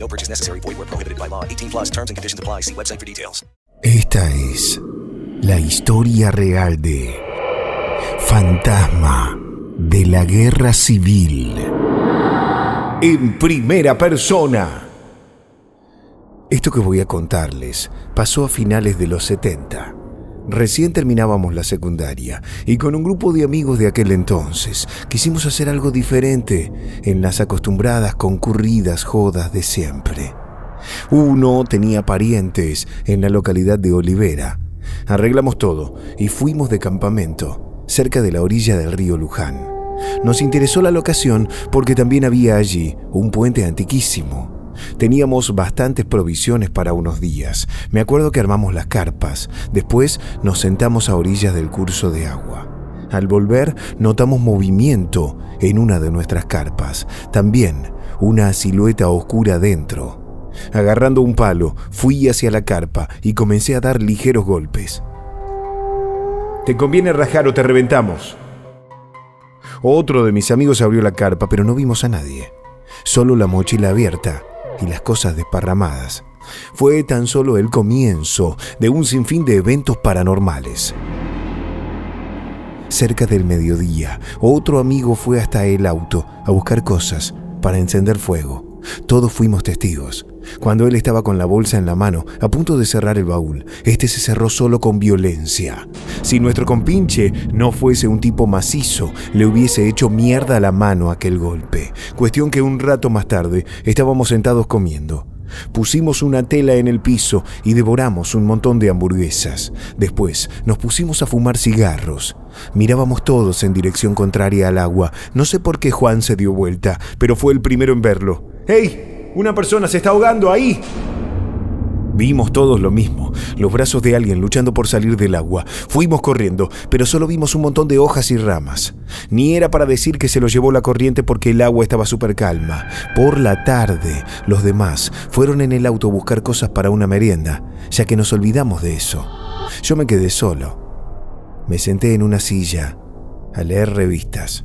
No purchase necessary. Void where prohibited by law. 18 plus terms and conditions apply. See website for details. Esta es la historia real de Fantasma de la Guerra Civil. En primera persona. Esto que voy a contarles pasó a finales de los 70. Recién terminábamos la secundaria y con un grupo de amigos de aquel entonces quisimos hacer algo diferente en las acostumbradas concurridas jodas de siempre. Uno tenía parientes en la localidad de Olivera. Arreglamos todo y fuimos de campamento, cerca de la orilla del río Luján. Nos interesó la locación porque también había allí un puente antiquísimo. Teníamos bastantes provisiones para unos días. Me acuerdo que armamos las carpas. Después nos sentamos a orillas del curso de agua. Al volver notamos movimiento en una de nuestras carpas. También una silueta oscura dentro. Agarrando un palo, fui hacia la carpa y comencé a dar ligeros golpes. Te conviene rajar o te reventamos. Otro de mis amigos abrió la carpa, pero no vimos a nadie. Solo la mochila abierta y las cosas desparramadas. Fue tan solo el comienzo de un sinfín de eventos paranormales. Cerca del mediodía, otro amigo fue hasta el auto a buscar cosas para encender fuego. Todos fuimos testigos. Cuando él estaba con la bolsa en la mano, a punto de cerrar el baúl, este se cerró solo con violencia. Si nuestro compinche no fuese un tipo macizo, le hubiese hecho mierda a la mano aquel golpe. Cuestión que un rato más tarde estábamos sentados comiendo. Pusimos una tela en el piso y devoramos un montón de hamburguesas. Después nos pusimos a fumar cigarros. Mirábamos todos en dirección contraria al agua. No sé por qué Juan se dio vuelta, pero fue el primero en verlo. ¡Hey! Una persona se está ahogando ahí. Vimos todos lo mismo, los brazos de alguien luchando por salir del agua. Fuimos corriendo, pero solo vimos un montón de hojas y ramas. Ni era para decir que se lo llevó la corriente porque el agua estaba súper calma. Por la tarde, los demás fueron en el auto a buscar cosas para una merienda, ya que nos olvidamos de eso. Yo me quedé solo. Me senté en una silla a leer revistas.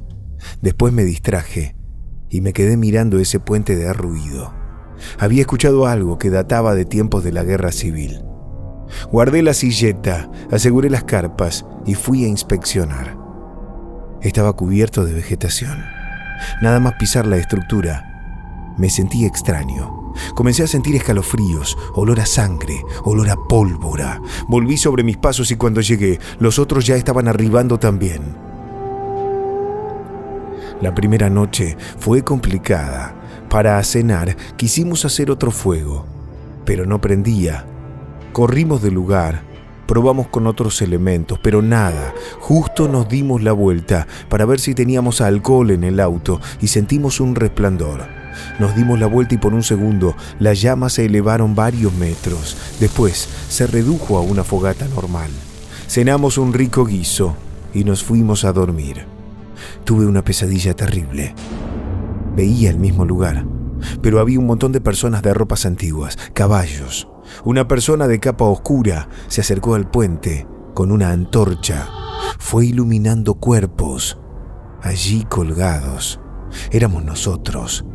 Después me distraje y me quedé mirando ese puente de arruido. Había escuchado algo que databa de tiempos de la guerra civil. Guardé la silleta, aseguré las carpas y fui a inspeccionar. Estaba cubierto de vegetación. Nada más pisar la estructura, me sentí extraño. Comencé a sentir escalofríos, olor a sangre, olor a pólvora. Volví sobre mis pasos y cuando llegué, los otros ya estaban arribando también. La primera noche fue complicada. Para cenar quisimos hacer otro fuego, pero no prendía. Corrimos del lugar, probamos con otros elementos, pero nada. Justo nos dimos la vuelta para ver si teníamos alcohol en el auto y sentimos un resplandor. Nos dimos la vuelta y por un segundo las llamas se elevaron varios metros. Después se redujo a una fogata normal. Cenamos un rico guiso y nos fuimos a dormir. Tuve una pesadilla terrible. Veía el mismo lugar, pero había un montón de personas de ropas antiguas, caballos. Una persona de capa oscura se acercó al puente con una antorcha. Fue iluminando cuerpos allí colgados. Éramos nosotros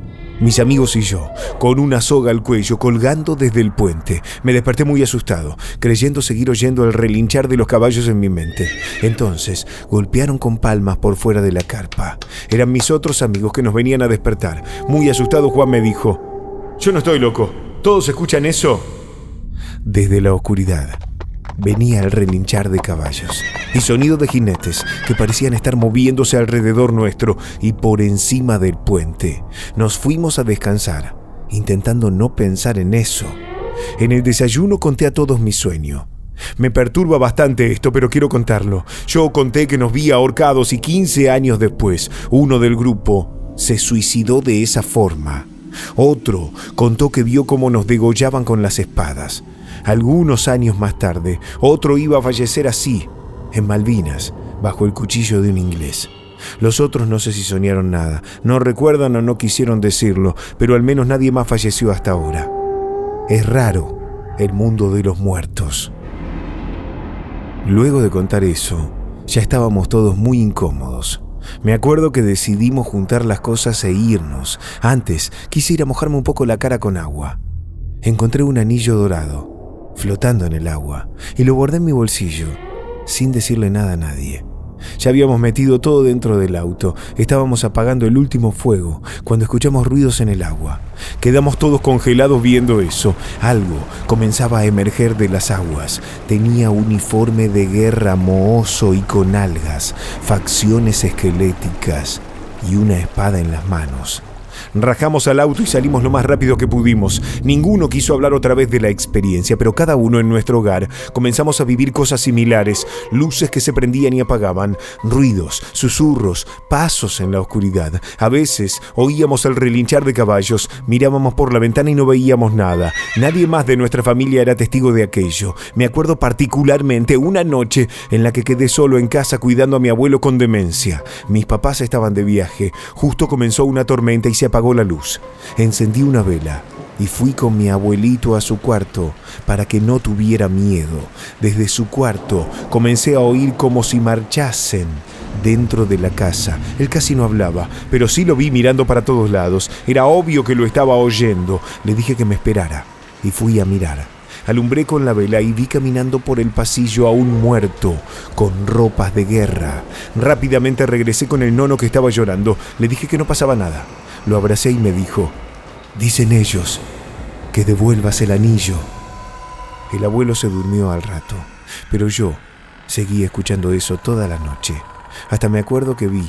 mis amigos y yo, con una soga al cuello colgando desde el puente. Me desperté muy asustado, creyendo seguir oyendo el relinchar de los caballos en mi mente. Entonces, golpearon con palmas por fuera de la carpa. Eran mis otros amigos que nos venían a despertar. Muy asustado, Juan me dijo, yo no estoy loco. ¿Todos escuchan eso? Desde la oscuridad venía el relinchar de caballos y sonido de jinetes que parecían estar moviéndose alrededor nuestro y por encima del puente. Nos fuimos a descansar, intentando no pensar en eso. En el desayuno conté a todos mi sueño. Me perturba bastante esto, pero quiero contarlo. Yo conté que nos vi ahorcados y 15 años después, uno del grupo se suicidó de esa forma. Otro contó que vio cómo nos degollaban con las espadas. Algunos años más tarde, otro iba a fallecer así, en Malvinas, bajo el cuchillo de un inglés. Los otros no sé si soñaron nada, no recuerdan o no quisieron decirlo, pero al menos nadie más falleció hasta ahora. Es raro el mundo de los muertos. Luego de contar eso, ya estábamos todos muy incómodos. Me acuerdo que decidimos juntar las cosas e irnos. Antes quisiera mojarme un poco la cara con agua. Encontré un anillo dorado, flotando en el agua, y lo guardé en mi bolsillo, sin decirle nada a nadie. Ya habíamos metido todo dentro del auto. Estábamos apagando el último fuego cuando escuchamos ruidos en el agua. Quedamos todos congelados viendo eso. Algo comenzaba a emerger de las aguas. Tenía uniforme de guerra mohoso y con algas, facciones esqueléticas y una espada en las manos. Rajamos al auto y salimos lo más rápido que pudimos. Ninguno quiso hablar otra vez de la experiencia, pero cada uno en nuestro hogar comenzamos a vivir cosas similares, luces que se prendían y apagaban, ruidos, susurros, pasos en la oscuridad. A veces oíamos el relinchar de caballos, mirábamos por la ventana y no veíamos nada. Nadie más de nuestra familia era testigo de aquello. Me acuerdo particularmente una noche en la que quedé solo en casa cuidando a mi abuelo con demencia. Mis papás estaban de viaje. Justo comenzó una tormenta y se apagó la luz. Encendí una vela y fui con mi abuelito a su cuarto para que no tuviera miedo. Desde su cuarto comencé a oír como si marchasen dentro de la casa. Él casi no hablaba, pero sí lo vi mirando para todos lados. Era obvio que lo estaba oyendo. Le dije que me esperara y fui a mirar. Alumbré con la vela y vi caminando por el pasillo a un muerto, con ropas de guerra. Rápidamente regresé con el nono que estaba llorando. Le dije que no pasaba nada. Lo abracé y me dijo, dicen ellos que devuelvas el anillo. El abuelo se durmió al rato, pero yo seguí escuchando eso toda la noche. Hasta me acuerdo que vi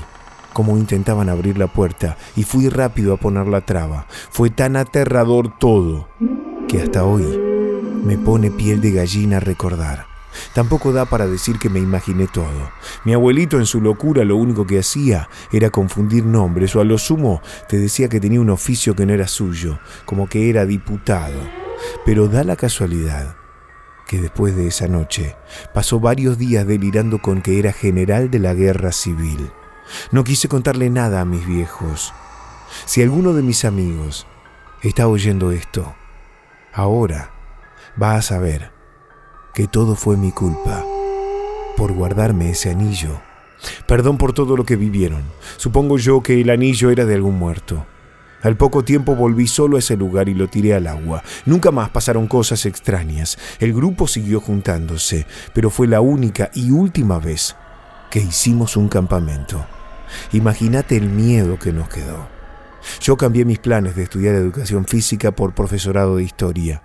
cómo intentaban abrir la puerta y fui rápido a poner la traba. Fue tan aterrador todo que hasta hoy me pone piel de gallina recordar. Tampoco da para decir que me imaginé todo. Mi abuelito en su locura lo único que hacía era confundir nombres o a lo sumo te decía que tenía un oficio que no era suyo, como que era diputado. Pero da la casualidad que después de esa noche pasó varios días delirando con que era general de la guerra civil. No quise contarle nada a mis viejos. Si alguno de mis amigos está oyendo esto, ahora va a saber que todo fue mi culpa por guardarme ese anillo. Perdón por todo lo que vivieron. Supongo yo que el anillo era de algún muerto. Al poco tiempo volví solo a ese lugar y lo tiré al agua. Nunca más pasaron cosas extrañas. El grupo siguió juntándose, pero fue la única y última vez que hicimos un campamento. Imagínate el miedo que nos quedó. Yo cambié mis planes de estudiar educación física por profesorado de historia.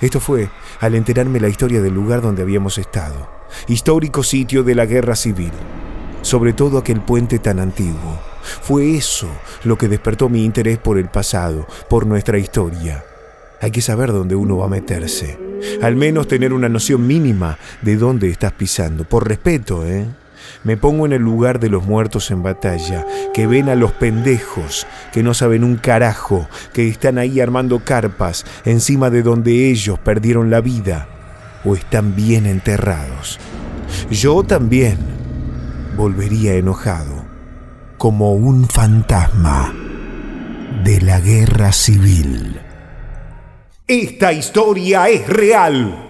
Esto fue al enterarme la historia del lugar donde habíamos estado, histórico sitio de la guerra civil, sobre todo aquel puente tan antiguo. Fue eso lo que despertó mi interés por el pasado, por nuestra historia. Hay que saber dónde uno va a meterse, al menos tener una noción mínima de dónde estás pisando, por respeto, ¿eh? Me pongo en el lugar de los muertos en batalla, que ven a los pendejos, que no saben un carajo, que están ahí armando carpas encima de donde ellos perdieron la vida o están bien enterrados. Yo también volvería enojado, como un fantasma de la guerra civil. Esta historia es real.